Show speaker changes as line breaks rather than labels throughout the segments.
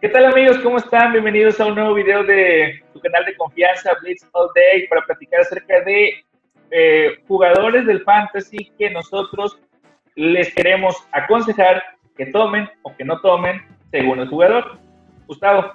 ¿Qué tal amigos? ¿Cómo están? Bienvenidos a un nuevo video de tu canal de confianza Blitz All Day para platicar acerca de eh, jugadores del fantasy que nosotros les queremos aconsejar que tomen o que no tomen según el jugador. Gustavo.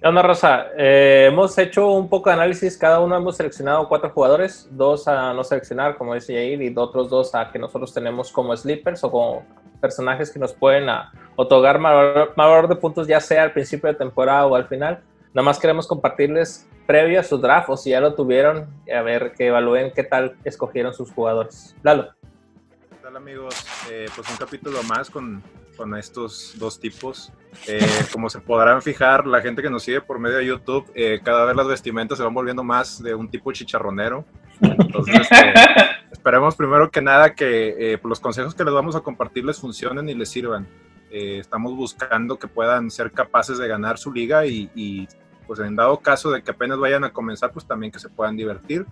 ¿Qué onda, Rosa? Eh, hemos hecho un poco de análisis, cada uno hemos seleccionado cuatro jugadores, dos a no seleccionar, como dice Jair, y otros dos a que nosotros tenemos como sleepers o como personajes que nos pueden otorgar mayor, de puntos, ya sea al principio de temporada o al final. Nada más queremos compartirles previo a su draft, o si ya lo tuvieron, a ver que evalúen qué tal escogieron sus jugadores. Lalo.
¿Qué tal, amigos? Eh, pues un capítulo más con con estos dos tipos. Eh, como se podrán fijar, la gente que nos sigue por medio de YouTube, eh, cada vez las vestimentas se van volviendo más de un tipo chicharronero. Entonces, este, esperemos primero que nada que eh, los consejos que les vamos a compartir les funcionen y les sirvan. Estamos buscando que puedan ser capaces de ganar su liga y, y, pues en dado caso de que apenas vayan a comenzar, pues también que se puedan divertir.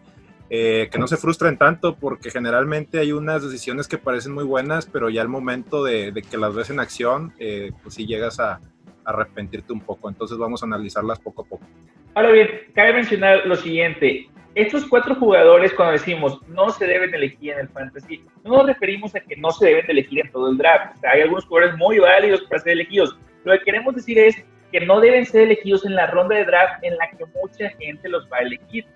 Eh, que no se frustren tanto porque generalmente hay unas decisiones que parecen muy buenas, pero ya al momento de, que las ves en acción, eh, pues sí llegas a, arrepentirte un poco. Entonces vamos a analizarlas poco a poco.
Ahora bien, cabe mencionar lo siguiente. Estos cuatro jugadores, cuando decimos no se deben elegir en el fantasy, no nos referimos a que no se deben elegir en todo el draft. hay algunos jugadores muy válidos para ser elegidos. Lo que queremos decir es que no deben ser elegidos en la ronda de draft en la que mucha gente los va a elegir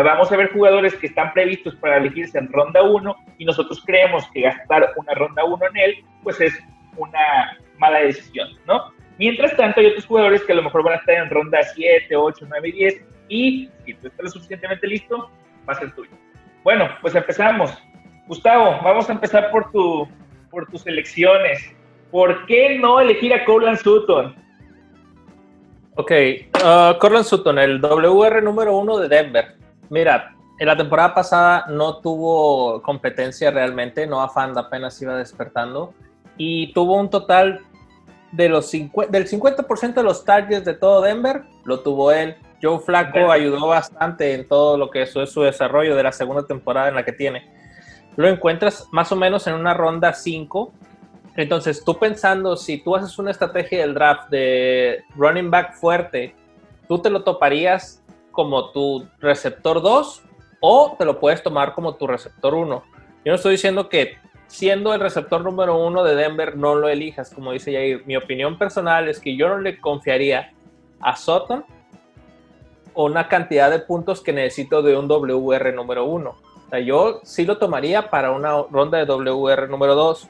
vamos a ver jugadores que están previstos para elegirse en ronda 1 y nosotros creemos que gastar una ronda 1 en él, pues es una mala decisión, ¿no? Mientras tanto, hay otros jugadores que a lo mejor van a estar en ronda 7, 8, 9 y 10 y si tú estás suficientemente listo, va a ser tuyo. Bueno, pues empezamos. Gustavo, vamos a empezar por, tu, por tus elecciones. ¿Por qué no elegir a Corland Sutton?
Ok, uh, Corland Sutton, el WR número uno de Denver. Mira, en la temporada pasada no tuvo competencia realmente, no Fand apenas iba despertando y tuvo un total de los del 50% de los targets de todo Denver, lo tuvo él. Joe Flaco ayudó bastante en todo lo que es su desarrollo de la segunda temporada en la que tiene. Lo encuentras más o menos en una ronda 5. Entonces, tú pensando, si tú haces una estrategia del draft de running back fuerte, tú te lo toparías como tu receptor 2 o te lo puedes tomar como tu receptor 1. Yo no estoy diciendo que siendo el receptor número 1 de Denver no lo elijas, como dice Jair. Mi opinión personal es que yo no le confiaría a Sutton una cantidad de puntos que necesito de un WR número 1. O sea, yo sí lo tomaría para una ronda de WR número 2.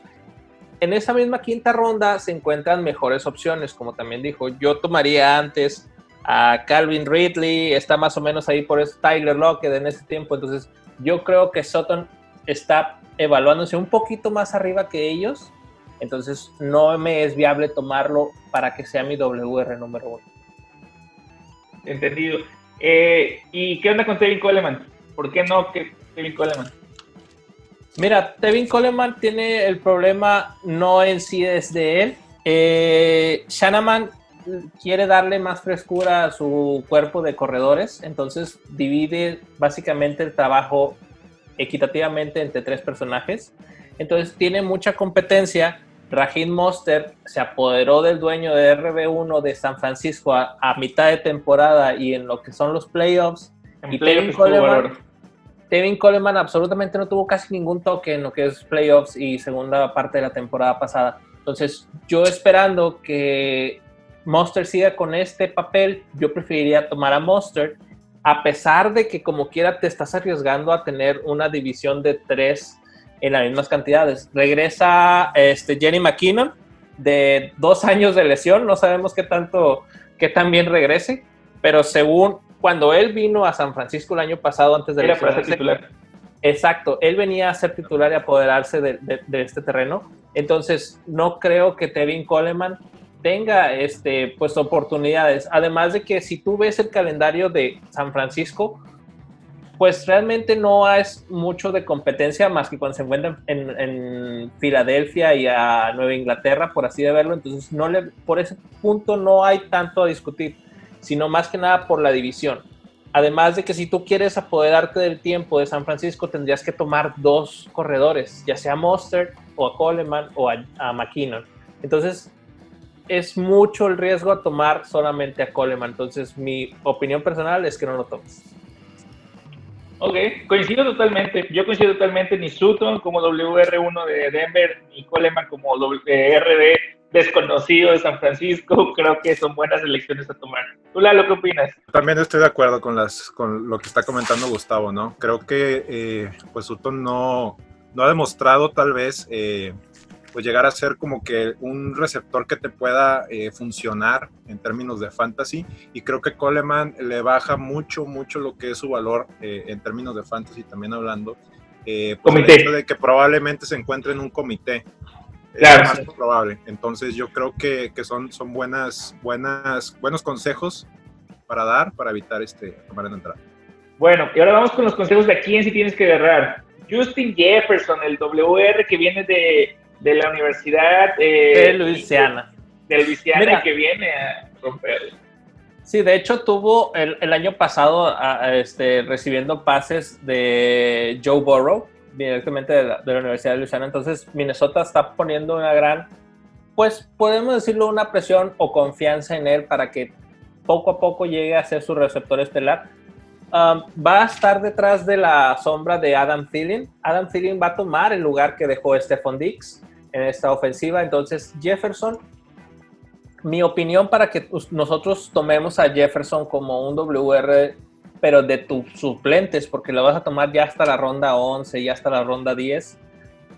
En esa misma quinta ronda se encuentran mejores opciones, como también dijo. Yo tomaría antes a Calvin Ridley, está más o menos ahí por eso Tyler Lockett en ese tiempo. Entonces, yo creo que Sutton está evaluándose un poquito más arriba que ellos. Entonces, no me es viable tomarlo para que sea mi WR número uno.
Entendido. Eh, ¿Y qué onda con Tevin Coleman? ¿Por qué no que Tevin Coleman?
Mira, Tevin Coleman tiene el problema no en sí desde él. Eh, Shanaman quiere darle más frescura a su cuerpo de corredores, entonces divide básicamente el trabajo equitativamente entre tres personajes. Entonces tiene mucha competencia. Raheem Monster se apoderó del dueño de RB1 de San Francisco a, mitad de temporada y en lo que son los playoffs. y Tevin Coleman, Tevin Coleman absolutamente no tuvo casi ningún toque en lo que es playoffs y segunda parte de la temporada pasada. Entonces, yo esperando que Monster siga con este papel, yo preferiría tomar a Monster, a pesar de que como quiera te estás arriesgando a tener una división de tres en las mismas cantidades. Regresa este, Jenny McKinnon de dos años de lesión, no sabemos qué tanto, qué tan bien regrese, pero según cuando él vino a San Francisco el año pasado antes de
Era para ser titular.
Exacto, él venía a ser titular y apoderarse de, de, este terreno. Entonces, no creo que Tevin Coleman tenga este, pues, oportunidades. Además de que si tú ves el calendario de San Francisco, pues realmente no es mucho de competencia más que cuando se encuentran en, Filadelfia y a Nueva Inglaterra, por así de verlo. Entonces, no le, por ese punto no hay tanto a discutir, sino más que nada por la división. Además de que si tú quieres apoderarte del tiempo de San Francisco, tendrías que tomar dos corredores, ya sea Monster o a Coleman o a, a McKinnon. Entonces, es mucho el riesgo a tomar solamente a Coleman. Entonces, mi opinión personal es que no lo tomes.
Ok, coincido totalmente. Yo coincido totalmente. Ni Sutton como WR1 de Denver, ni Coleman como WRD desconocido de San Francisco. Creo que son buenas elecciones a tomar. ¿Tú, Lalo, qué opinas?
También estoy de acuerdo con, las, con lo que está comentando Gustavo, ¿no? Creo que eh, pues Sutton no, no ha demostrado tal vez eh, pues llegar a ser como que un receptor que te pueda eh, funcionar en términos de fantasy y creo que Coleman le baja mucho, mucho lo que es su valor eh, en términos de fantasy también hablando. Eh, pues el hecho de que probablemente se encuentre en un comité. Claro. Es más probable. Entonces yo creo que, que, son, son buenas, buenas, buenos consejos para dar, para evitar este, tomar en entrada.
Bueno, y ahora vamos con los consejos de a quién si tienes que agarrar. Justin Jefferson, el WR que viene de, de la Universidad
eh, de Luisiana.
De Luisiana que viene a romper.
Sí, de hecho tuvo el, el año pasado este, recibiendo pases de Joe Burrow directamente de la, de la, Universidad de Luisiana. Entonces Minnesota está poniendo una gran, pues podemos decirlo, una presión o confianza en él para que poco a poco llegue a ser su receptor estelar. Um, va a estar detrás de la sombra de Adam Thielen. Adam Thielen va a tomar el lugar que dejó Stephon Dix en esta ofensiva. Entonces, Jefferson, mi opinión para que nosotros tomemos a Jefferson como un WR, pero de tus suplentes, porque lo vas a tomar ya hasta la ronda 11, ya hasta la ronda 10,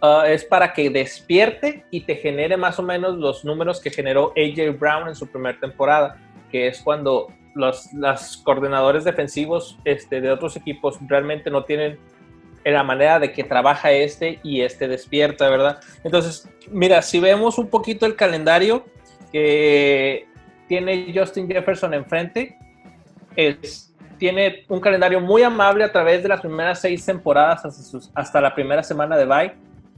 uh, es para que despierte y te genere más o menos los números que generó AJ Brown en su primera temporada, que es cuando los las coordinadores defensivos este, de otros equipos realmente no tienen en la manera de que trabaja este y este despierta, ¿verdad? Entonces, mira, si vemos un poquito el calendario que tiene Justin Jefferson enfrente, es, tiene un calendario muy amable a través de las primeras seis temporadas hasta, la primera semana de bye.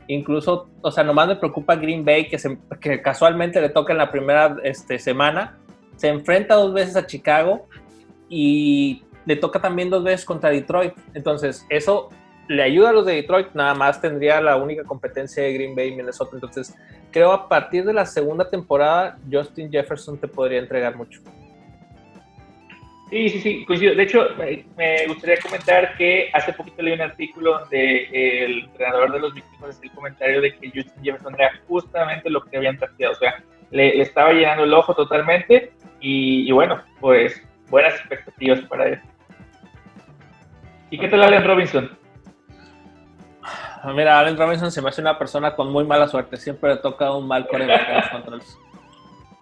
Incluso, o sea, nomás me preocupa Green Bay, que, se, que casualmente le toca en la primera este, semana. Se enfrenta dos veces a Chicago y le toca también dos veces contra Detroit. Entonces, eso le ayuda a los de Detroit, nada más tendría la única competencia de Green Bay y Minnesota. Entonces, creo a partir de la segunda temporada, Justin Jefferson te podría entregar mucho.
Sí, sí, sí, coincido. De hecho, me gustaría comentar que hace poquito leí un artículo donde el entrenador de los vikingos hacía el comentario de que Justin Jefferson era justamente lo que habían trasteado. O sea, le, estaba llenando el ojo totalmente y, bueno, pues buenas expectativas para él. ¿Y qué tal Allen Robinson?
Mira, Allen Robinson se me hace una persona con muy mala suerte. Siempre le toca un mal coreback en los controles.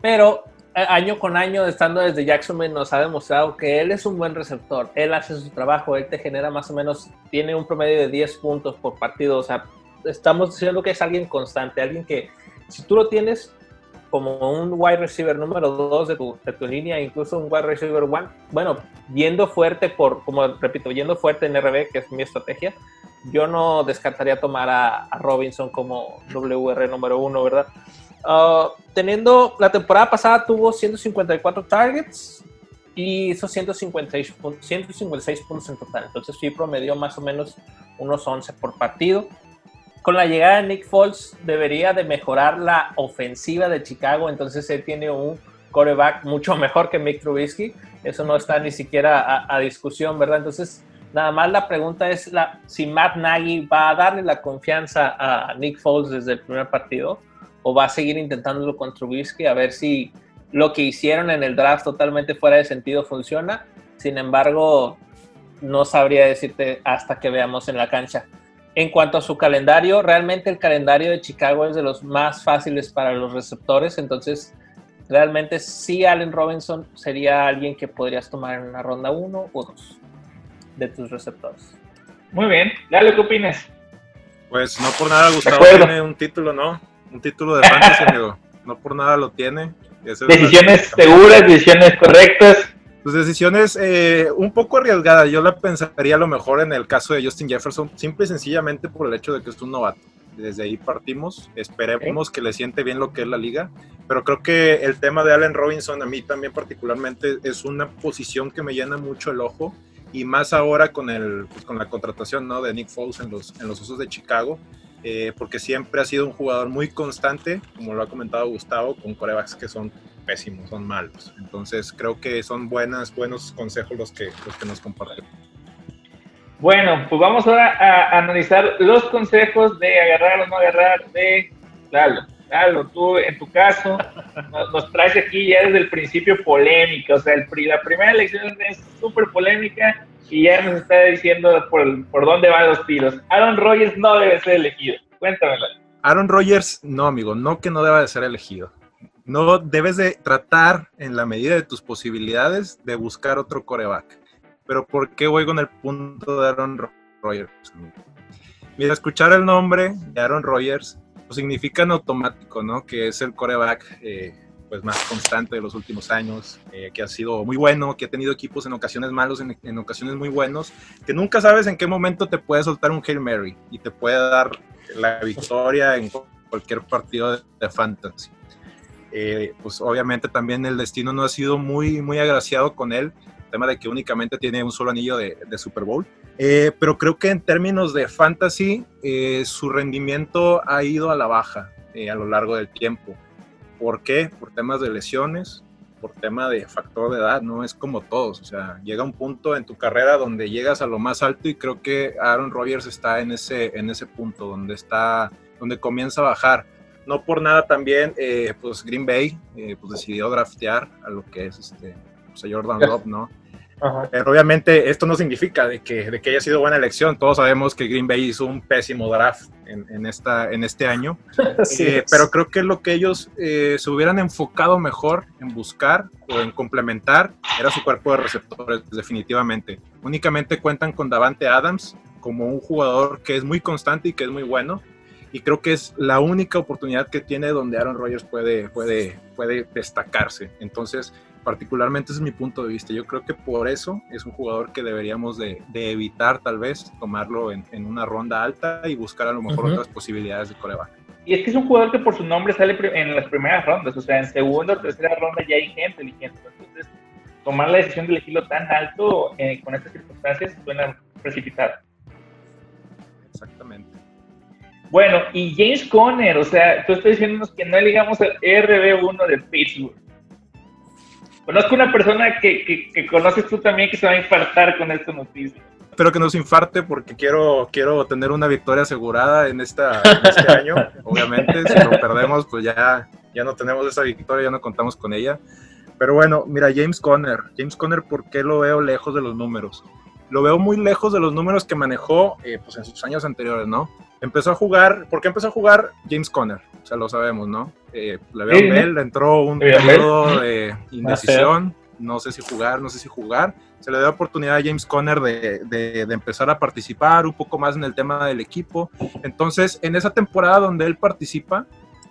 Pero eh, año con año, estando desde Jacksonville, nos ha demostrado que él es un buen receptor. Él hace su trabajo, él te genera más o menos, tiene un promedio de 10 puntos por partido. O sea, estamos diciendo que es alguien constante, alguien que si tú lo tienes como un wide receiver número 2 de tu, de tu línea, incluso un wide receiver 1, bueno, yendo fuerte por, como repito, yendo fuerte en RB, que es mi estrategia, yo no descartaría tomar a, Robinson como WR número uno, ¿verdad? Uh, teniendo, la temporada pasada tuvo 154 targets y hizo 156, 156 puntos en total. Entonces sí promedió más o menos unos 11 por partido. Con la llegada de Nick Foles debería de mejorar la ofensiva de Chicago, entonces él tiene un coreback mucho mejor que Mick Trubisky. Eso no está ni siquiera a, discusión, ¿verdad? Entonces Nada más la pregunta es la, si Matt Nagy va a darle la confianza a Nick Foles desde el primer partido o va a seguir intentándolo con Trubisky a ver si lo que hicieron en el draft totalmente fuera de sentido funciona. Sin embargo, no sabría decirte hasta que veamos en la cancha. En cuanto a su calendario, realmente el calendario de Chicago es de los más fáciles para los receptores, entonces realmente sí Allen Robinson sería alguien que podrías tomar en una ronda 1 o 2 de tus receptores.
Muy bien, dale, ¿qué opinas?
Pues no por nada Gustavo tiene un título, ¿no? Un título de fantasy, amigo. No por nada lo tiene.
decisiones seguras, decisiones correctas.
Pues decisiones eh, un poco arriesgadas. Yo la pensaría a lo mejor en el caso de Justin Jefferson, simple y sencillamente por el hecho de que es un novato. Desde ahí partimos. Esperemos que le siente bien lo que es la liga. Pero creo que el tema de Allen Robinson, a mí también particularmente, es una posición que me llena mucho el ojo y más ahora con, el, pues, con la contratación ¿no? de Nick Foles en los, en los Usos de Chicago. eh, porque siempre ha sido un jugador muy constante, como lo ha comentado Gustavo, con corebacks que son pésimos, son malos. Entonces creo que son buenas, buenos consejos los que, los que nos comparten.
Bueno, pues vamos ahora a analizar los consejos de agarrar o no agarrar de Lalo. Lalo, tú en tu caso nos, traes aquí ya desde el principio polémica, o sea, el, la primera elección es súper polémica y ya nos está diciendo por, por dónde van los tiros. Aaron Rodgers no debe ser elegido. Cuéntamelo.
Aaron Rodgers, no, amigo, no que no deba de ser elegido. No debes de tratar en la medida de tus posibilidades de buscar otro coreback. Pero ¿por qué voy con el punto de Aaron Rodgers? Mira, escuchar el nombre de Aaron Rodgers pues, significa en automático, ¿no? Que es el coreback eh, pues más constante de los últimos años, eh, que ha sido muy bueno, que ha tenido equipos en ocasiones malos, en, ocasiones muy buenos, que nunca sabes en qué momento te puede soltar un Hail Mary y te puede dar la victoria en cualquier partido de, fantasy. Eh, pues obviamente también el destino no ha sido muy, muy agraciado con él, tema de que únicamente tiene un solo anillo de, Super Bowl. Eh, pero creo que en términos de fantasy, eh, su rendimiento ha ido a la baja a lo largo del tiempo. ¿Por qué? Por temas de lesiones, por tema de factor de edad, no es como todos. O sea, llega un punto en tu carrera donde llegas a lo más alto y creo que Aaron Rodgers está en ese, en ese punto donde está, donde comienza a bajar. No por nada también, pues Green Bay pues decidió draftear a lo que es este, pues Jordan Love, ¿no? Pero obviamente esto no significa de que, de que haya sido buena elección. Todos sabemos que Green Bay hizo un pésimo draft en, esta, en este año. Eh, pero creo que lo que ellos eh, se hubieran enfocado mejor en buscar o en complementar era su cuerpo de receptores, definitivamente. Únicamente cuentan con Davante Adams como un jugador que es muy constante y que es muy bueno. Y creo que es la única oportunidad que tiene donde Aaron Rodgers puede, puede, puede destacarse. Entonces, particularmente ese es mi punto de vista. Yo creo que por eso es un jugador que deberíamos de, evitar tal vez tomarlo en, una ronda alta y buscar a lo mejor otras posibilidades de coreback.
Y es que es un jugador que por su nombre sale en las primeras rondas, o sea, en segunda o tercera ronda ya hay gente eligiendo. Entonces, tomar la decisión de elegirlo tan alto eh, con estas circunstancias suena precipitado.
Exactamente.
Bueno, y James Conner, o sea, tú estás diciéndonos que no eligamos el RB1 de Pittsburgh. Conozco una persona que, que, conoces tú también que se va a infartar con esta noticia.
Espero que nos infarte porque quiero, quiero tener una victoria asegurada en, esta, este año. Obviamente, si lo perdemos, pues ya, ya no tenemos esa victoria, ya no contamos con ella. Pero bueno, mira, James Conner. James Conner, ¿por qué lo veo lejos de los números? Lo veo muy lejos de los números que manejó eh, pues en sus años anteriores, ¿no? Empezó a jugar, ¿por qué empezó a jugar James Conner? O sea, lo sabemos, ¿no? Eh, le veo Bell, entró un periodo de indecisión, no sé si jugar, no sé si jugar. Se le dio oportunidad a James Conner de, de, empezar a participar un poco más en el tema del equipo. Entonces, en esa temporada donde él participa,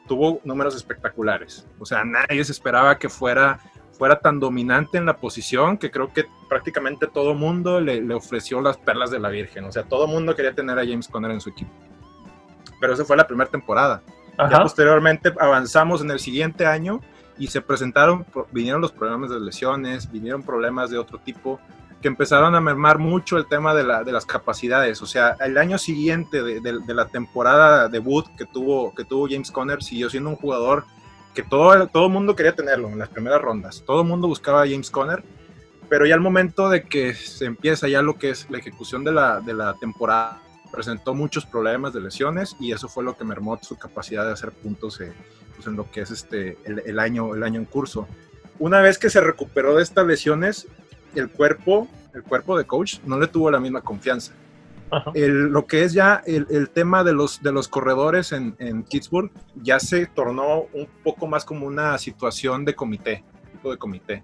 tuvo números espectaculares. O sea, nadie se esperaba que fuera, fuera tan dominante en la posición que creo que prácticamente todo mundo le, le ofreció las perlas de la Virgen. O sea, todo mundo quería tener a James Conner en su equipo pero esa fue la primera temporada. Ya posteriormente avanzamos en el siguiente año y se presentaron, vinieron los problemas de lesiones, vinieron problemas de otro tipo que empezaron a mermar mucho el tema de, la, de las capacidades. O sea, el año siguiente de, de, la temporada debut que tuvo, que tuvo James Conner siguió siendo un jugador que todo, todo el mundo quería tenerlo en las primeras rondas. Todo el mundo buscaba a James Conner, pero ya al momento de que se empieza ya lo que es la ejecución de la, de la temporada, presentó muchos problemas de lesiones y eso fue lo que mermó su capacidad de hacer puntos eh, pues, en lo que es este, el, año, el año en curso. Una vez que se recuperó de estas lesiones, el cuerpo, el cuerpo de coach no le tuvo la misma confianza. lo que es ya el, tema de los, de los corredores en, en, Pittsburgh ya se tornó un poco más como una situación de comité, tipo de comité.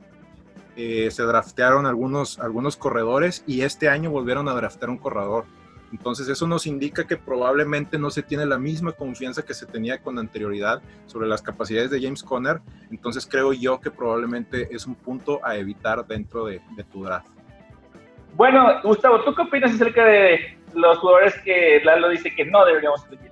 Eh, se draftearon algunos, algunos corredores y este año volvieron a draftear un corredor entonces eso nos indica que probablemente no se tiene la misma confianza que se tenía con anterioridad sobre las capacidades de James Conner. Entonces creo yo que probablemente es un punto a evitar dentro de, tu draft.
Bueno, Gustavo, ¿tú qué opinas acerca de los jugadores que Lalo dice que no deberíamos elegir?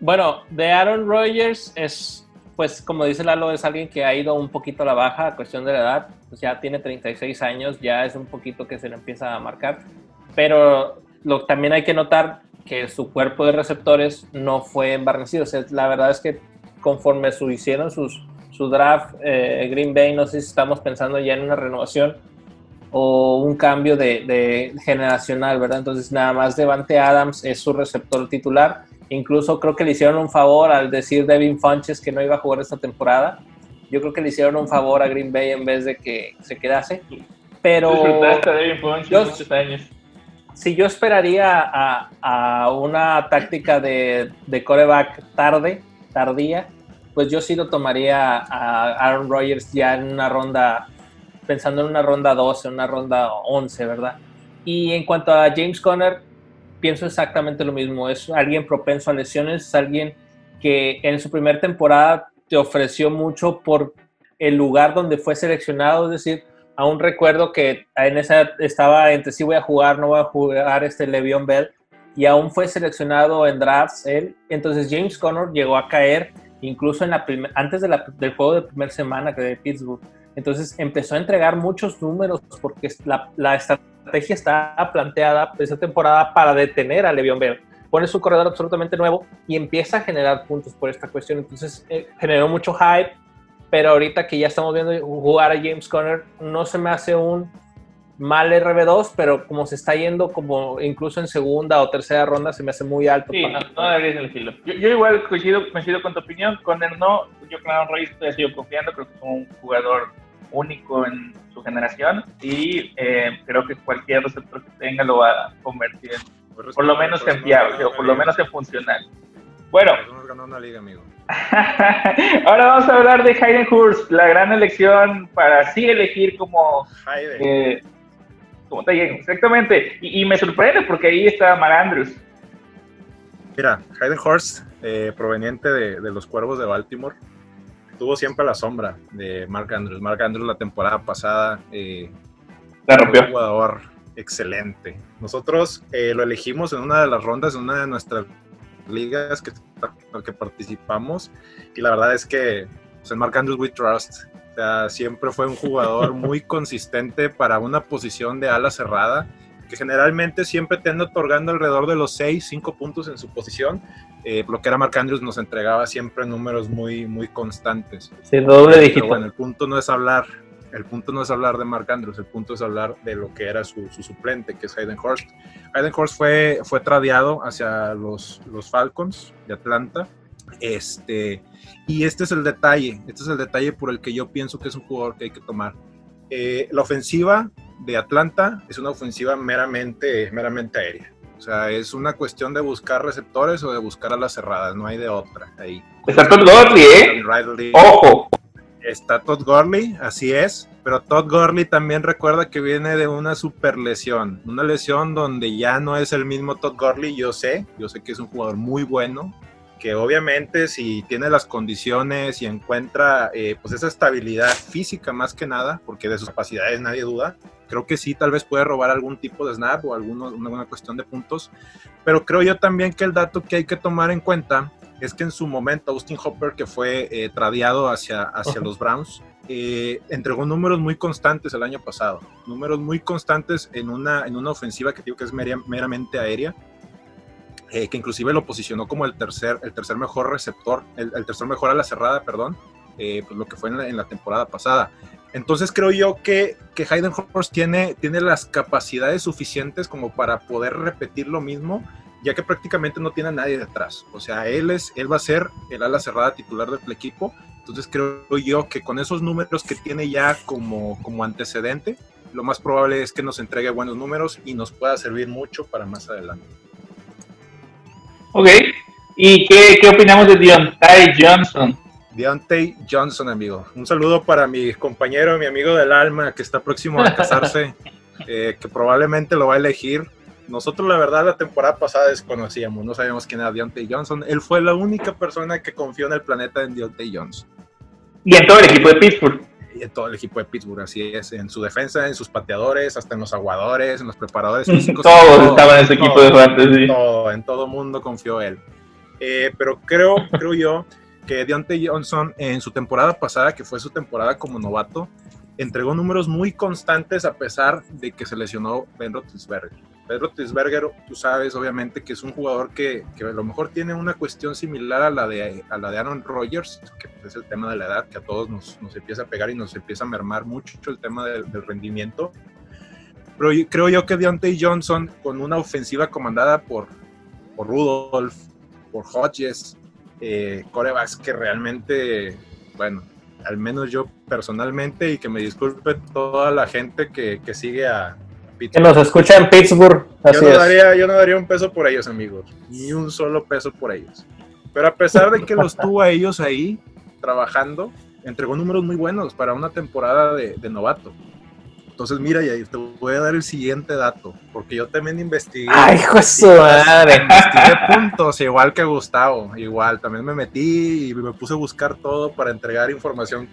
Bueno, de Aaron Rodgers es, pues como dice Lalo, es alguien que ha ido un poquito a la baja a cuestión de la edad. Pues ya tiene 36 años, ya es un poquito que se le empieza a marcar. Pero lo, también hay que notar que su cuerpo de receptores no fue embarnecido. la verdad es que conforme su, hicieron sus, su draft eh, Green Bay, no sé si estamos pensando ya en una renovación o un cambio de, de, generacional, ¿verdad? Entonces nada más Devante Adams es su receptor titular. Incluso creo que le hicieron un favor al decir Devin Funches que no iba a jugar esta temporada. Yo creo que le hicieron un favor a Green Bay en vez de que se quedase. Pero
Devin Funches muchos años
si yo esperaría a, una táctica de, de, coreback tarde, tardía, pues yo sí lo tomaría a Aaron Rodgers ya en una ronda, pensando en una ronda 12, una ronda 11, ¿verdad? Y en cuanto a James Conner, pienso exactamente lo mismo. Es alguien propenso a lesiones, es alguien que en su primera temporada te ofreció mucho por el lugar donde fue seleccionado, es decir, aún recuerdo que en esa estaba entre si voy a jugar, no voy a jugar este Le'Veon Bell, y aún fue seleccionado en drafts él. Entonces James Conner llegó a caer incluso antes del juego de primera semana que de Pittsburgh. Entonces empezó a entregar muchos números porque la, estrategia está planteada esa temporada para detener a Le'Veon Bell. Pone su corredor absolutamente nuevo y empieza a generar puntos por esta cuestión. Entonces eh, generó mucho hype, pero ahorita que ya estamos viendo jugar a James Conner, no se me hace un mal RB2, pero como se está yendo como incluso en segunda o tercera ronda, se me hace muy alto.
Sí, no, no deberías elegirlo. Yo, yo igual coincido, coincido con tu opinión, Conner no, yo con Aaron Rodgers estoy sigo confiando, creo que es un jugador único en su generación y eh, creo que cualquier receptor que tenga lo va a convertir en, por lo menos en fiable, o por lo menos en funcional. Bueno.
ganó una liga, amigo.
Ahora vamos a hablar de Hayden Hurst, la gran elección para así elegir como... Hayden. Eh, como te exactamente. Y, me sorprende porque ahí está Mark Andrews.
Mira, Hayden Hurst, eh, proveniente de, los Cuervos de Baltimore, tuvo siempre la sombra de Mark Andrews. Mark Andrews la temporada pasada eh,
un
jugador excelente. Nosotros eh, lo elegimos en una de las rondas, en una de nuestras ligas que, que participamos y la verdad es que pues, el Mark Andrews we trust. O sea, siempre fue un jugador muy consistente para una posición de ala cerrada, que generalmente siempre te anda otorgando alrededor de los 6, 5 puntos en su posición. Eh, lo que era Mark Andrews nos entregaba siempre números muy, muy constantes.
Sí, doble dígito.
bueno, el punto no es hablar el punto no es hablar de Mark Andrews, el punto es hablar de lo que era su, suplente, que es Hayden Hurst. Hayden Hurst fue, fue tradeado hacia los, los Falcons de Atlanta. Este, y este es el detalle, este es el detalle por el que yo pienso que es un jugador que hay que tomar. Eh, la ofensiva de Atlanta es una ofensiva meramente, meramente aérea. O sea, es una cuestión de buscar receptores o de buscar a las cerradas, no hay de otra ahí.
Está todo ¿eh? Ojo.
Está Todd Gurley, así es, pero Todd Gurley también recuerda que viene de una super lesión, una lesión donde ya no es el mismo Todd Gurley, yo sé, yo sé que es un jugador muy bueno, que obviamente si tiene las condiciones y encuentra eh, pues esa estabilidad física más que nada, porque de sus capacidades nadie duda, creo que sí, tal vez puede robar algún tipo de snap o alguna una cuestión de puntos, pero creo yo también que el dato que hay que tomar en cuenta es que en su momento Austin Hopper, que fue eh, tradeado hacia, hacia los Browns, eh, entregó números muy constantes el año pasado, números muy constantes en una, en una ofensiva que digo que es meramente aérea, eh, que inclusive lo posicionó como el tercer, el tercer mejor receptor, el, tercer mejor a la cerrada, perdón, pues lo que fue en la, temporada pasada. Entonces creo yo que, que Hayden Hurst tiene, tiene las capacidades suficientes como para poder repetir lo mismo ya que prácticamente no tiene a nadie detrás. O sea, él, es, él va a ser el ala cerrada titular del equipo. Entonces creo yo que con esos números que tiene ya como, como antecedente, lo más probable es que nos entregue buenos números y nos pueda servir mucho para más adelante.
Ok, ¿y qué, qué opinamos de Deontay Johnson?
Deontay Johnson, amigo. Un saludo para mi compañero, mi amigo del alma, que está próximo a casarse, eh, que probablemente lo va a elegir nosotros la verdad la temporada pasada desconocíamos, no sabíamos quién era Deontay Johnson. Él fue la única persona que confió en el planeta en Deontay Johnson.
Y en todo el equipo de Pittsburgh.
Y en todo el equipo de Pittsburgh, así es. En su defensa, en sus pateadores, hasta en los aguadores, en los preparadores físicos.
Todos estaban en ese equipo de fantasy.
Todo, en todo mundo confió él. Eh, pero creo, creo yo que Deontay Johnson en su temporada pasada, que fue su temporada como novato, entregó números muy constantes a pesar de que se lesionó Ben Roethlisberger. Pedro Tisberger, tú sabes obviamente que es un jugador que, que, a lo mejor tiene una cuestión similar a la de, a la de Aaron Rodgers, que es el tema de la edad, que a todos nos, nos empieza a pegar y nos empieza a mermar mucho el tema del, rendimiento. Pero creo yo que Deontay Johnson, con una ofensiva comandada por, por Rudolph, por Hodges, eh, que realmente, bueno, al menos yo personalmente, y que me disculpe toda la gente que, que sigue a,
que nos escucha en Pittsburgh.
Yo no, daría, yo no daría un peso por ellos, amigos. Ni un solo peso por ellos. Pero a pesar de que los tuvo a ellos ahí trabajando, entregó números muy buenos para una temporada de, de novato. Entonces, mira, y te voy a dar el siguiente dato, porque yo también investigué.
¡Ay, hijo de su madre!
Investigué puntos, igual que Gustavo, igual. También me metí y me puse a buscar todo para entregar información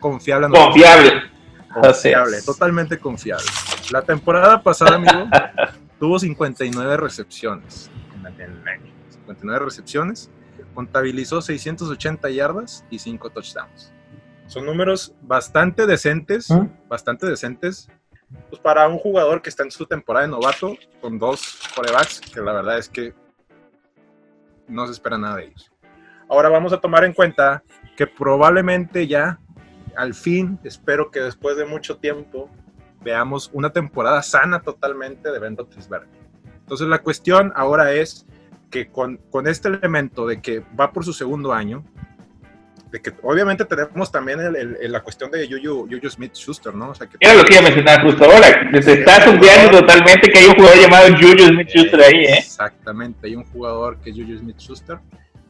confiable.
Confiable.
Confiable, totalmente confiable. La temporada pasada, amigo, tuvo 59 recepciones en el año. 59 recepciones, contabilizó 680 yardas y 5 touchdowns. Son números bastante decentes, ¿Mm? bastante decentes. Pues para un jugador que está en su temporada de novato, con dos corebacks, que la verdad es que no se espera nada de ellos. Ahora vamos a tomar en cuenta que probablemente ya, al fin, espero que después de mucho tiempo, veamos una temporada sana totalmente de Ben Roethlisberger. Entonces la cuestión ahora es que con, con, este elemento de que va por su segundo año, de que obviamente tenemos también el, el, la cuestión de Juju, Juju Smith-Schuster, ¿no? O sea, que
Era lo que iba a mencionar justo ahora, se está asumiendo totalmente que hay un jugador llamado Juju Smith-Schuster ahí, ¿eh?
Exactamente, hay un jugador que es Juju Smith-Schuster,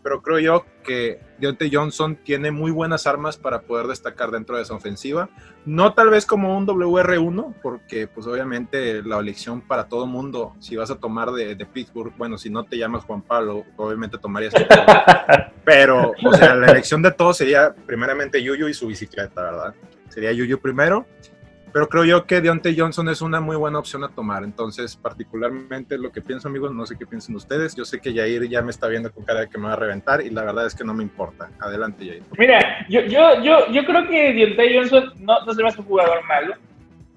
pero creo yo que Deontay Johnson tiene muy buenas armas para poder destacar dentro de esa ofensiva. No tal vez como un WR1, porque pues obviamente la elección para todo mundo, si vas a tomar de, de Pittsburgh, bueno, si no te llamas Juan Pablo, obviamente tomarías Pero, o sea, la elección de todos sería primeramente Yuyu y su bicicleta, ¿verdad? Sería Yuyu primero, pero creo yo que Deontay Johnson es una muy buena opción a tomar. Entonces, particularmente lo que pienso, amigos, no sé qué piensan ustedes. Yo sé que Jair ya me está viendo con cara de que me va a reventar y la verdad es que no me importa. Adelante, Jair.
Mira, yo, yo, yo, yo creo que Deontay Johnson no, no se a ser un jugador malo.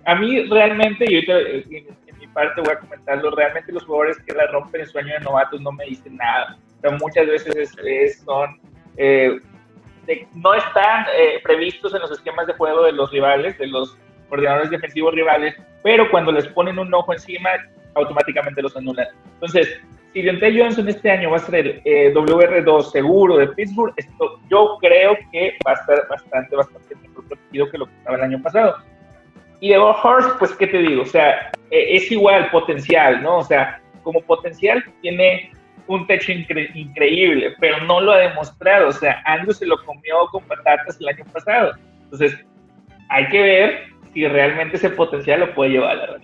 A mí realmente, y ahorita en, en, mi parte voy a comentarlo, realmente los jugadores que rompen en su año de novatos no me dicen nada. O muchas veces es, son... Eh, no están eh, previstos en los esquemas de juego de los rivales, de los coordinadores defensivos rivales, pero cuando les ponen un ojo encima, automáticamente los anulan. Entonces, si Deontay Johnson este año va a ser el eh, WR2 seguro de Pittsburgh, esto, yo creo que va a estar bastante, bastante mejor protegido que lo que estaba el año pasado. Y de Horst, pues, ¿qué te digo? O sea, eh, es igual potencial, ¿no? O sea, como potencial tiene un techo incre increíble, pero no lo ha demostrado. O sea, Andrew se lo comió con patatas el año pasado. Entonces, hay que ver si realmente ese potencial lo puede llevar a la.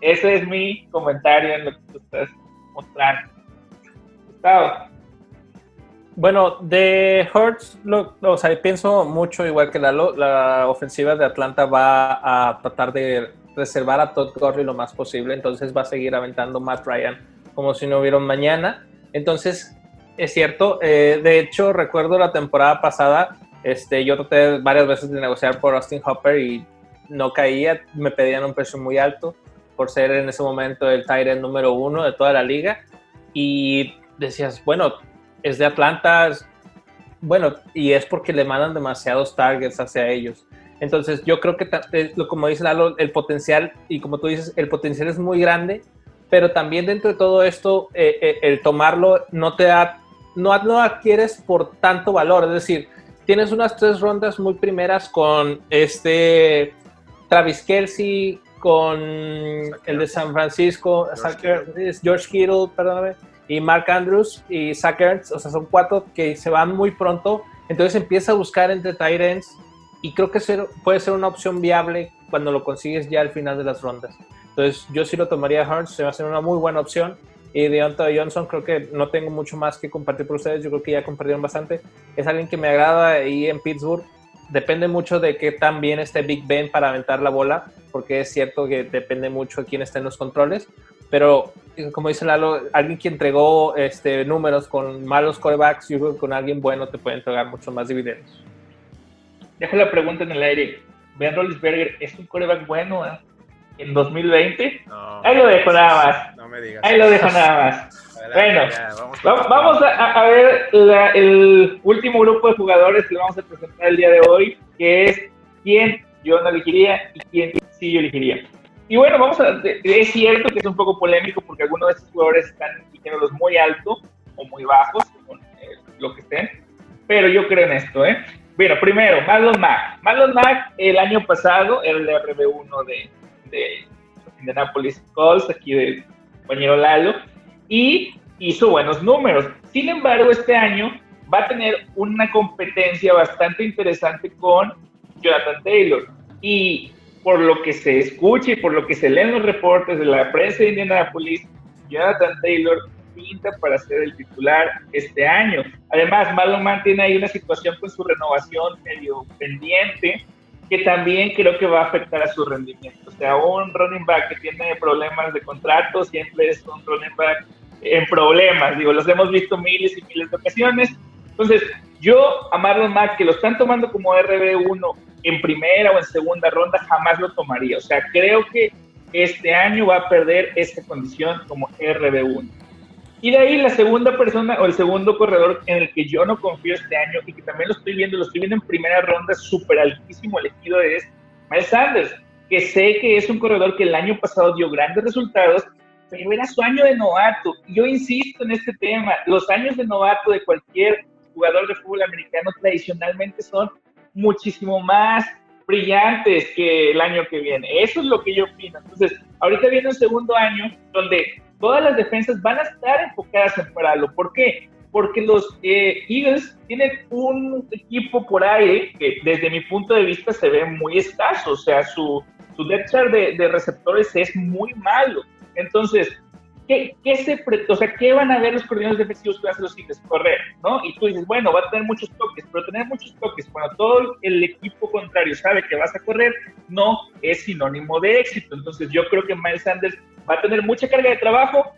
Ese es mi comentario en lo que tú estás mostrando. Gustavo.
Bueno, de Hurts, lo, o sea, pienso mucho igual que la, la ofensiva de Atlanta va a tratar de reservar a Todd Gurley lo más posible, entonces va a seguir aventando Matt Ryan como si no hubiera mañana. Entonces, es cierto, eh, de hecho, recuerdo la temporada pasada, este, yo traté varias veces de negociar por Austin Hopper y no caía, me pedían un precio muy alto por ser en ese momento el Tyrant número uno de toda la liga. Y decías, bueno, es de Atlanta, bueno, y es porque le mandan demasiados targets hacia ellos. Entonces, yo creo que, como dice Lalo, el potencial, y como tú dices, el potencial es muy grande, pero también dentro de todo esto, eh, eh, el tomarlo no te da, no, no adquieres por tanto valor. Es decir, tienes unas tres rondas muy primeras con este Travis Kelsey, con el de San Francisco, George, George Kittle, perdóname, y Mark Andrews y Zach Ertz, o sea, son cuatro que se van muy pronto, entonces empieza a buscar entre Tyrants y creo que ser, puede ser una opción viable cuando lo consigues ya al final de las rondas. Entonces yo sí lo tomaría Hurts, se va a ser una muy buena opción. Y Deontay Johnson creo que no tengo mucho más que compartir por ustedes, yo creo que ya compartieron bastante. Es alguien que me agrada ahí en Pittsburgh, depende mucho de qué tan bien esté Big Ben para aventar la bola, porque es cierto que depende mucho de quién esté en los controles, pero como dice Lalo, alguien que entregó este, números con malos corebacks, yo creo que con alguien bueno te puede entregar mucho más dividendos.
Dejo la pregunta en el aire. Ben Rollinsberger es un coreback bueno, ¿eh? en 2020. Ahí lo dejo nada más.
No me digas.
Ahí lo dejo nada más. Bueno, vamos, a, ver el último grupo de jugadores que vamos a presentar el día de hoy, que es quién yo no elegiría y quién sí yo elegiría. Y bueno, vamos a, es cierto que es un poco polémico porque algunos de estos jugadores están eligiéndolos muy alto o muy bajos, eh, lo que estén, pero yo creo en esto, ¿eh? Bueno, primero, Marlon Mack. Marlon Mack el año pasado era el RB1 de, de Indianapolis Colts, aquí de compañero Lalo, y hizo buenos números. Sin embargo, este año va a tener una competencia bastante interesante con Jonathan Taylor. Y por lo que se escucha y por lo que se lee en los reportes de la prensa de Indianapolis, Jonathan Taylor pinta para ser el titular este año. Además, Marlon Mann tiene ahí una situación con su renovación medio pendiente que también creo que va a afectar a su rendimiento. O sea, un running back que tiene problemas de contrato siempre es un running back en problemas. Digo, los hemos visto miles y miles de ocasiones. Entonces, yo a Marlon Mack, que lo están tomando como RB1 en primera o en segunda ronda, jamás lo tomaría. O sea, creo que este año va a perder esta condición como RB1. Y de ahí la segunda persona o el segundo corredor en el que yo no confío este año y que también lo estoy viendo, lo estoy viendo en primera ronda, súper altísimo elegido es Miles Sanders, que sé que es un corredor que el año pasado dio grandes resultados, pero era su año de novato. Yo insisto en este tema, los años de novato de cualquier jugador de fútbol americano tradicionalmente son muchísimo más brillantes que el año que viene. Eso es lo que yo opino. Entonces, ahorita viene un segundo año donde todas las defensas van a estar enfocadas en pararlo. ¿Por qué? Porque los eh, Eagles tienen un equipo por aire que desde mi punto de vista se ve muy escaso. O sea, su, su depth chart de, de receptores es muy malo. Entonces, ¿Qué, qué, se, o sea, ¿qué van a ver los coordinadores defensivos que hacen los Eagles? Correr, ¿no? Y tú dices, bueno, va a tener muchos toques, pero tener muchos toques cuando todo el equipo contrario sabe que vas a correr, no es sinónimo de éxito. Entonces, yo creo que Miles Sanders va a tener mucha carga de trabajo,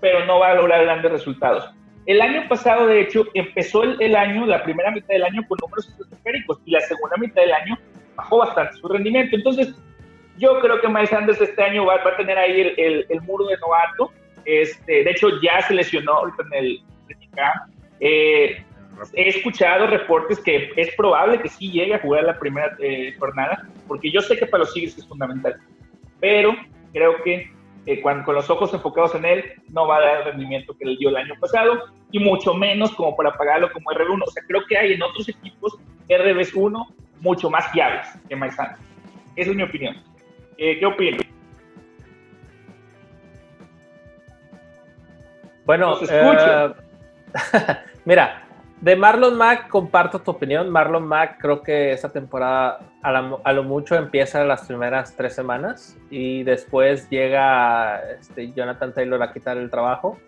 pero no va a lograr grandes resultados. El año pasado, de hecho, empezó el, año, la primera mitad del año, con números estratosféricos y la segunda mitad del año bajó bastante su rendimiento. Entonces, yo creo que Miles Sanders este año va, va a tener ahí el, el, muro de novato. Este, de hecho, ya se lesionó en el eh, he escuchado reportes que es probable que sí llegue a jugar la primera eh, jornada, porque yo sé que para los Eagles es fundamental. Pero creo que eh, cuando, con los ojos enfocados en él, no va a dar el rendimiento que le dio el año pasado, y mucho menos como para pagarlo como RB1. O sea, creo que hay en otros equipos RB1 mucho más fiables que Sanders. Esa es mi opinión. Eh, ¿Qué opinas?
Bueno, eh, mira, de Marlon Mack comparto tu opinión. Marlon Mack creo que esta temporada a, lo mucho empieza las primeras tres semanas y después llega este, Jonathan Taylor a quitar el trabajo,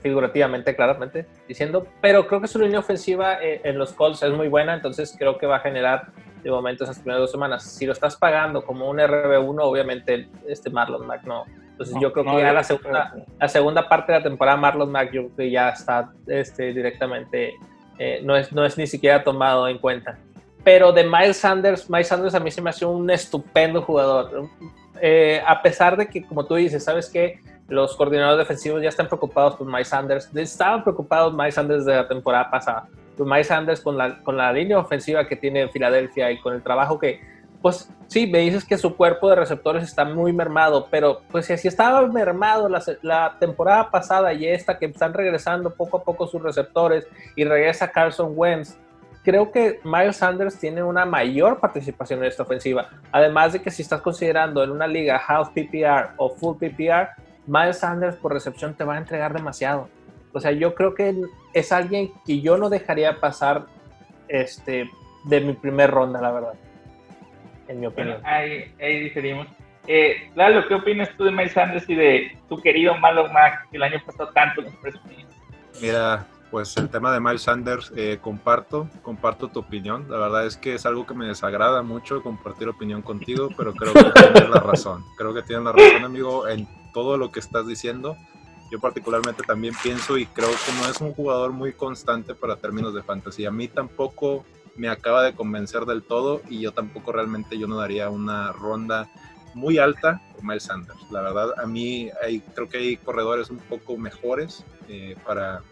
figurativamente, claramente, diciendo, pero creo que su línea ofensiva eh, en los Colts es muy buena, entonces creo que va a generar de momento esas primeras dos semanas. Si lo estás pagando como un RB1, obviamente este Marlon Mack no. Entonces yo creo que ya la segunda, la segunda parte de la temporada Marlon Mack yo creo que ya está este, directamente, eh, no, es, no es ni siquiera tomado en cuenta. Pero de Miles Sanders, Miles Sanders a mí se me hace un estupendo jugador. Eh, a pesar de que, como tú dices, ¿sabes que Los coordinadores defensivos ya están preocupados por Miles Sanders. Estaban preocupados Miles Sanders de la temporada pasada Miles Sanders con la, con la línea ofensiva que tiene en Filadelfia y con el trabajo que, pues sí, me dices que su cuerpo de receptores está muy mermado, pero pues si así estaba mermado la, la, temporada pasada y esta que están regresando poco a poco sus receptores y regresa Carson Wentz, creo que Miles Sanders tiene una mayor participación en esta ofensiva. Además de que si estás considerando en una liga half PPR o full PPR, Miles Sanders por recepción te va a entregar demasiado. O sea, yo creo que es alguien que yo no dejaría pasar este, de mi primer ronda, la verdad. En mi opinión.
ahí, ahí diferimos. Eh, Lalo, ¿qué opinas tú de Miles Sanders y de tu querido Marlon Mack, que el año pasado tanto nos?
Mira, pues el tema de Miles Sanders, eh, comparto, comparto tu opinión. La verdad es que es algo que me desagrada mucho compartir opinión contigo, pero creo que tienes la razón. Creo que tienes la razón, amigo, en todo lo que estás diciendo yo particularmente también pienso y creo que no es un jugador muy constante para términos de fantasía. A mí tampoco me acaba de convencer del todo y yo tampoco realmente yo no daría una ronda muy alta por Miles Sanders. La verdad, a mí hay, creo que hay corredores un poco mejores eh, para,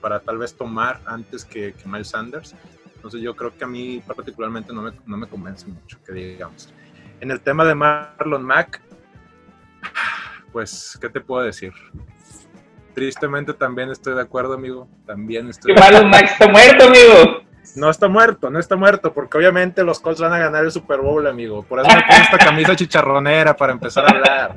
para tal vez tomar antes que, que, Miles Sanders. Entonces yo creo que a mí particularmente no me, no me convence mucho, que digamos. En el tema de Marlon Mack, pues, ¿qué te puedo decir? Tristemente también estoy de acuerdo, amigo. También estoy.
Que Marlon Mack está muerto, amigo.
No está muerto, no está muerto, porque obviamente los Colts van a ganar el Super Bowl, amigo. Por eso me pongo esta camisa chicharronera para empezar a hablar.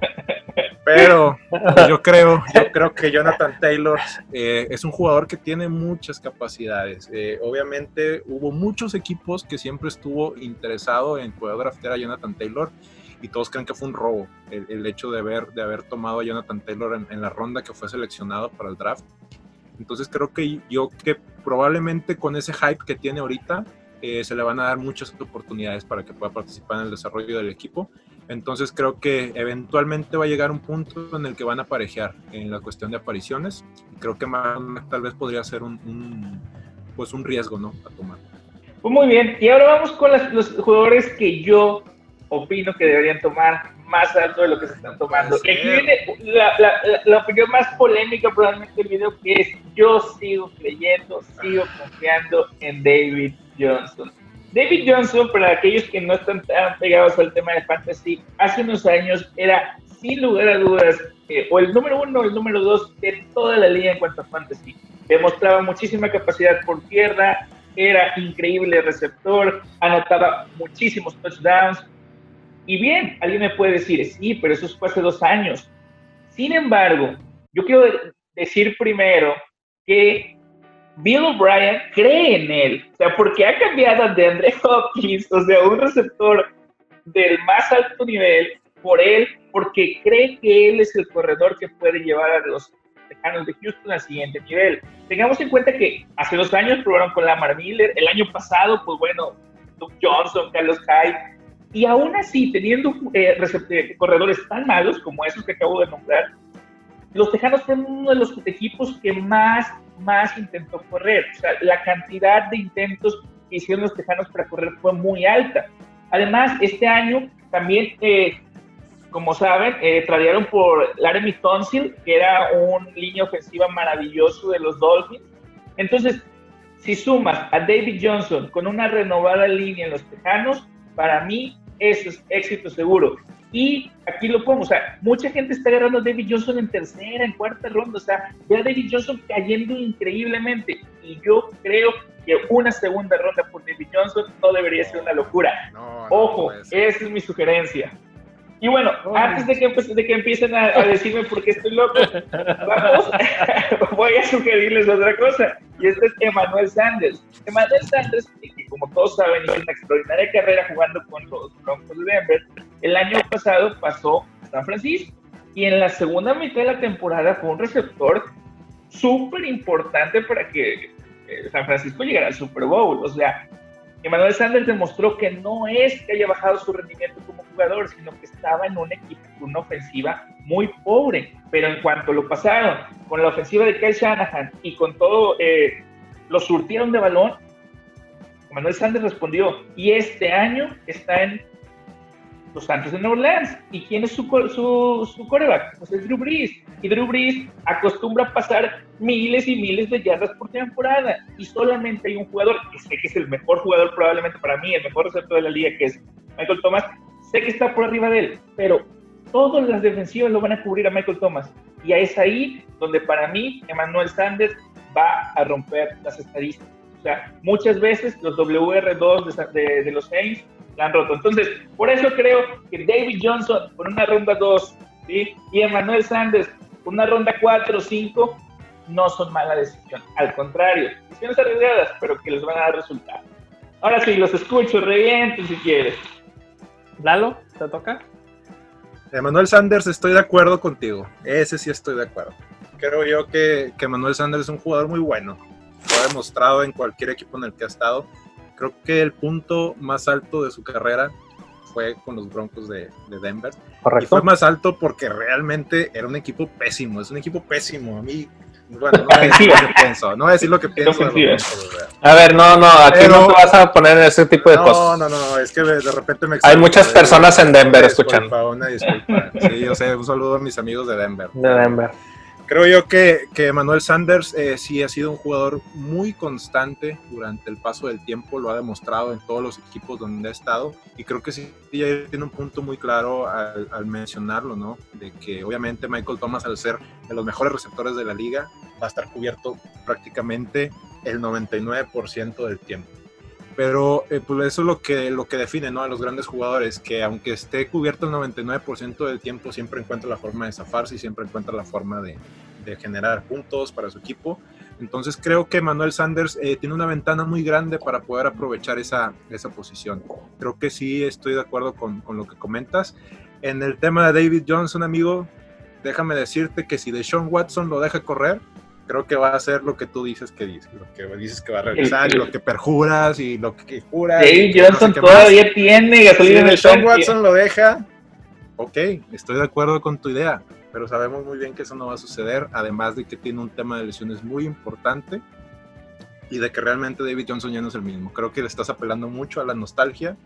Pero pues, yo creo, yo creo que Jonathan Taylor eh, es un jugador que tiene muchas capacidades. Eh, obviamente hubo muchos equipos que siempre estuvo interesado en poder draftear a Jonathan Taylor y todos creen que fue un robo el, hecho de haber, de haber tomado a Jonathan Taylor en, en, la ronda que fue seleccionado para el draft. Entonces creo que yo que probablemente con ese hype que tiene ahorita eh, se le van a dar muchas oportunidades para que pueda participar en el desarrollo del equipo. Entonces creo que eventualmente va a llegar un punto en el que van a aparejar en la cuestión de apariciones. Creo que tal vez podría ser un, un, pues un riesgo ¿no? a tomar.
Pues muy bien, y ahora vamos con las, los jugadores que yo opino que deberían tomar más alto de lo que se están tomando. Y aquí viene la, la, la, opinión más polémica probablemente del video, que es yo sigo creyendo, sigo confiando en David Johnson. David Johnson, para aquellos que no están tan pegados al tema de fantasy, hace unos años era sin lugar a dudas eh, o el número uno o el número dos de toda la liga en cuanto a fantasy. Demostraba muchísima capacidad por tierra, era increíble receptor, anotaba muchísimos touchdowns, y bien, alguien me puede decir, sí, pero eso fue hace dos años. Sin embargo, yo quiero decir primero que Bill O'Brien cree en él, o sea, porque ha cambiado de Andre Hopkins, o sea, un receptor del más alto nivel, por él, porque cree que él es el corredor que puede llevar a los Tejanos de Houston al siguiente nivel. Tengamos en cuenta que hace dos años probaron con Lamar Miller, el año pasado, pues bueno, Doug Johnson, Carlos Hyde, y aún así, teniendo eh, eh, corredores tan malos como esos que acabo de nombrar, los Tejanos fueron uno de los equipos que más, más intentó correr. O sea, la cantidad de intentos que hicieron los Tejanos para correr fue muy alta. Además, este año también, eh, como saben, eh, tradearon por Laramie Tonsil, que era un línea ofensiva maravilloso de los Dolphins. Entonces, si sumas a David Johnson con una renovada línea en los Tejanos, para mí eso es éxito seguro. Y aquí lo pongo, o sea, mucha gente está agarrando a David Johnson en tercera, en cuarta ronda, o sea, ve a David Johnson cayendo increíblemente. Y yo creo que una segunda ronda por David Johnson no debería ser una locura. Ojo, esa es mi sugerencia. Y bueno, antes de que, de que empiecen a, decirme por qué estoy loco, vamos, voy a sugerirles otra cosa. Y este es Emmanuel Sanders. Emmanuel Sanders, que como todos saben, hizo una extraordinaria carrera jugando con los Broncos de Denver. El año pasado pasó a San Francisco. Y en la segunda mitad de la temporada fue un receptor súper importante para que eh, San Francisco llegara al Super Bowl. O sea, Emmanuel Sanders demostró que no es que haya bajado su rendimiento como jugador, sino que estaba en un equipo con una ofensiva muy pobre. Pero en cuanto lo pasaron con la ofensiva de Kyle Shanahan y con todo, eh, lo surtieron de balón, Emmanuel Sanders respondió. Y este año está en los Santos de Nueva Orleans. ¿Y quién es su, su, su coreback? Pues es Drew Brees. Y Drew Brees acostumbra pasar miles y miles de yardas por temporada. Y solamente hay un jugador, que sé que es el mejor jugador probablemente para mí, el mejor receptor de la liga, que es Michael Thomas. Sé que está por arriba de él, pero todas las defensivas lo van a cubrir a Michael Thomas. Y es ahí donde para mí Emmanuel Sanders va a romper las estadísticas. O sea, muchas veces los WR2 de, de los Saints han roto. Entonces, por eso creo que David Johnson con una ronda 2 y Emmanuel Sanders con una ronda 4 o 5 no son mala decisión. Al contrario, decisiones arriesgadas, pero que les van a dar resultados. Ahora sí, los escucho, revienten si quieres.
Lalo, ¿te toca?
Emmanuel Sanders, estoy de acuerdo contigo. Ese sí estoy de acuerdo. Creo yo que, que Emmanuel Sanders es un jugador muy bueno. Lo ha demostrado en cualquier equipo en el que ha estado creo que el punto más alto de su carrera fue con los Broncos de, Denver. Y fue más alto porque realmente era un equipo pésimo, es un equipo pésimo. A mí, bueno, no voy a decir lo que pienso, no voy a decir lo que pienso Broncos,
A ver, no, no, aquí no te vas a poner en ese tipo de cosas.
No, no, no, es que de repente me...
Hay muchas personas en Denver escuchando.
Una disculpa. Sí, yo sé, un saludo a mis amigos de Denver.
De Denver.
Creo yo que, que Manuel Sanders eh, sí ha sido un jugador muy constante durante el paso del tiempo, lo ha demostrado en todos los equipos donde ha estado y creo que sí tiene un punto muy claro al, al, mencionarlo, ¿no? De que obviamente Michael Thomas al ser de los mejores receptores de la liga va a estar cubierto prácticamente el 99% del tiempo pero eh, pues eso es lo que, lo que define ¿no? a los grandes jugadores, que aunque esté cubierto el 99% del tiempo, siempre encuentra la forma de zafarse y siempre encuentra la forma de, generar puntos para su equipo. Entonces creo que Manuel Sanders eh, tiene una ventana muy grande para poder aprovechar esa, esa posición. Creo que sí estoy de acuerdo con, con lo que comentas. En el tema de David Johnson, amigo, déjame decirte que si Deshaun Watson lo deja correr, creo que va a ser lo que tú dices que dices, lo que dices que va a regresar, y lo que perjuras y lo que juras.
David Johnson todavía tiene gasolina
en el Sean Watson lo deja, ok, estoy de acuerdo con tu idea, pero sabemos muy bien que eso no va a suceder, además de que tiene un tema de lesiones muy importante y de que realmente David Johnson ya no es el mismo. Creo que le estás apelando mucho a la nostalgia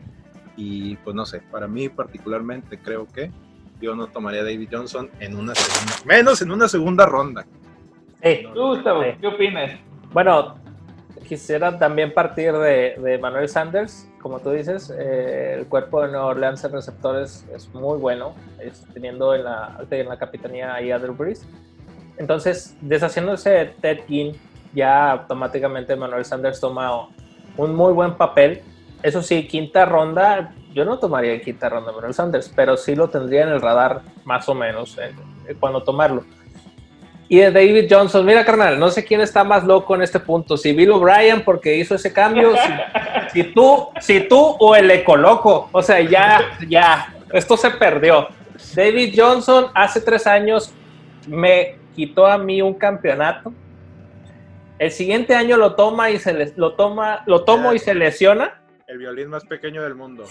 y pues no sé, para mí particularmente creo que yo no tomaría a David Johnson en una segunda, menos en una segunda ronda.
Sí. Gustavo, ¿qué opinas?
Bueno, quisiera también partir de, Manuel Sanders. Como tú dices, eh, el cuerpo de Nueva Orleans en receptores es muy bueno, teniendo en la, en la capitanía ahí a Drew Brees. Entonces, deshaciéndose de Ted Ginn, ya automáticamente Manuel Sanders toma un muy buen papel. Eso sí, quinta ronda, yo no tomaría quinta ronda Manuel Sanders, pero sí lo tendría en el radar más o menos eh, cuando tomarlo y de David Johnson. Mira, carnal, no sé quién está más loco en este punto, si Bill O'Brien porque hizo ese cambio, si, tú, si tú o el Ecoloco. O sea, ya, ya, esto se perdió. David Johnson hace tres años me quitó a mí un campeonato. El siguiente año lo toma y se lo toma, lo tomo y se lesiona.
El violín más pequeño del mundo.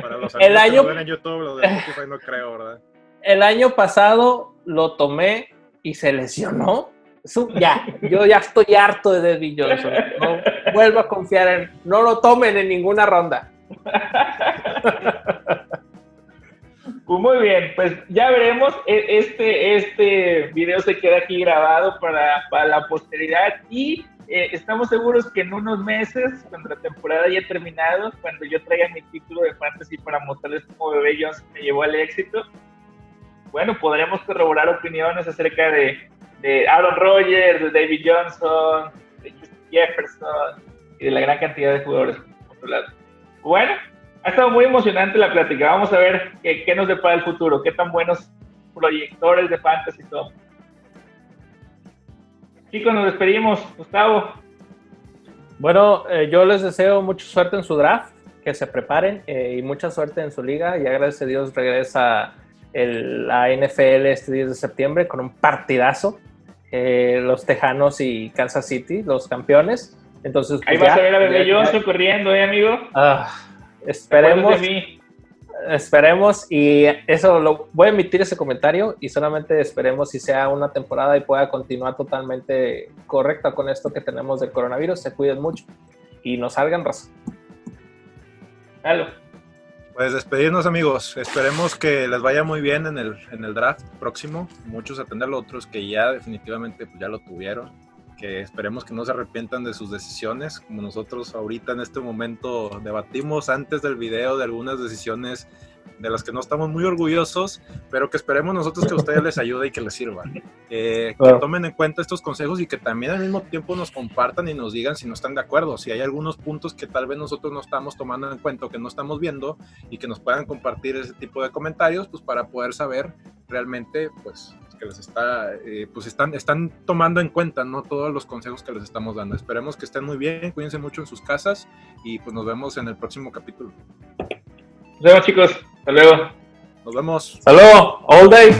Para los el año,
en YouTube, lo de no creo, ¿verdad?
El año pasado lo tomé y se lesionó. ya, yo ya estoy harto de David Johnson. No vuelvo a confiar en. No lo tomen en ninguna ronda.
Pues muy bien, pues ya veremos. E, este, este video se queda aquí grabado para, para la posteridad y eh, estamos seguros que en unos meses, cuando la temporada haya terminado, cuando yo traiga mi título de fantasy para mostrarles cómo Bebé Johnson me llevó al éxito, bueno, podremos corroborar opiniones acerca de, de Aaron Rodgers, de David Johnson, de Jefferson y de la gran cantidad de jugadores. Bueno, ha estado muy emocionante la plática. Vamos a ver qué, nos depara el futuro, qué tan buenos proyectores de fantasy son. Chicos, nos despedimos. Gustavo.
Bueno, eh, yo les deseo mucha suerte en su draft, que se preparen eh, y mucha suerte en su liga. Ya gracias a Dios regresa el, la NFL este 10 de septiembre con un partidazo. Eh, los Tejanos y Kansas City, los campeones. Entonces,
Ahí pues, vas a ver a Bebé Johnson corriendo, ¿eh, amigo?
Ah, esperemos. Esperemos y eso lo voy a emitir ese comentario y solamente esperemos si sea una temporada y pueda continuar totalmente correcta con esto que tenemos del coronavirus. Se cuiden mucho y no salgan raza.
Pues despedirnos amigos, esperemos que les vaya muy bien en el, en el draft próximo, muchos atenderlo, otros que ya definitivamente pues, ya lo tuvieron, que esperemos que no se arrepientan de sus decisiones, como nosotros ahorita en este momento debatimos antes del video de algunas decisiones de las que no estamos muy orgullosos, pero que esperemos nosotros que a ustedes les ayude y que les sirva. Eh, que tomen en cuenta estos consejos y que también al mismo tiempo nos compartan y nos digan si no están de acuerdo, si hay algunos puntos que tal vez nosotros no estamos tomando en cuenta o que no estamos viendo y que nos puedan compartir ese tipo de comentarios, pues para poder saber realmente, pues que les está, eh, pues están, están tomando en cuenta, ¿no? Todos los consejos que les estamos dando. Esperemos que estén muy bien, cuídense mucho en sus casas y pues nos vemos en el próximo capítulo.
Nos vemos chicos. Hasta luego.
Nos vemos.
Hasta luego. All day.